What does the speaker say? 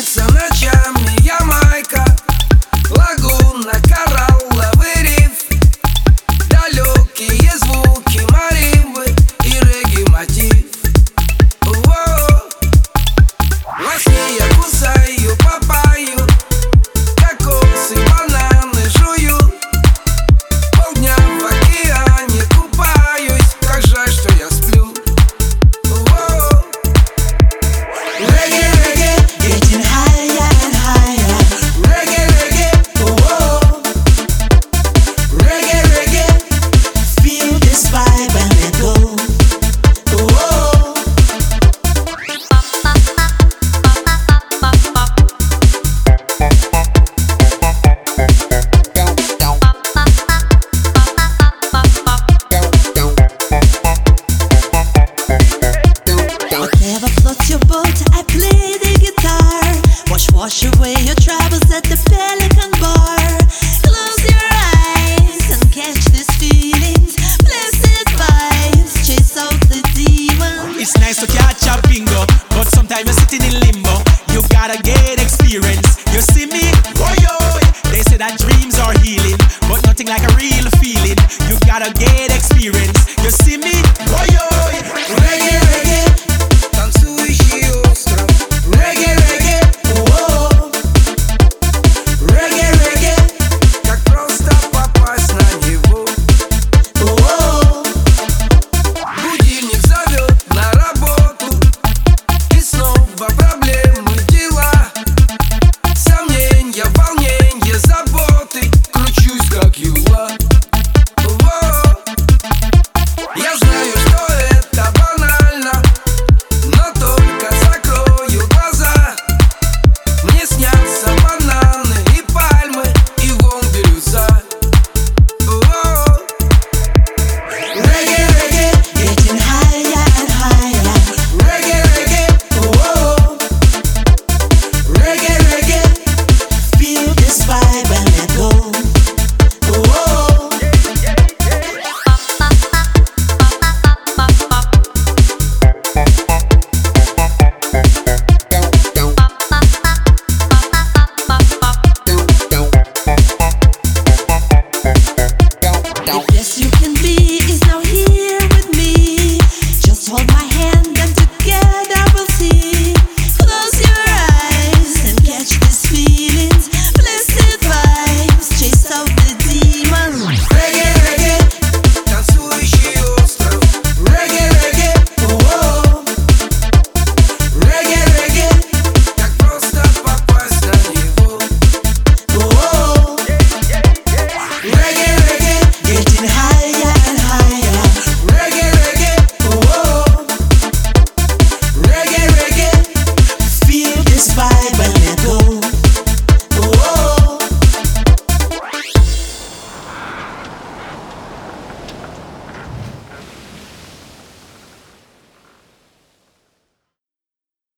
снится Wash away your troubles at the Pelican Bar. Close your eyes and catch these feelings. Blessed vibes, chase out the. It's nice to catch a bingo, but sometimes you're sitting in limbo. You gotta get experience. You see me? They say that dreams are healing, but nothing like a real feeling. You gotta get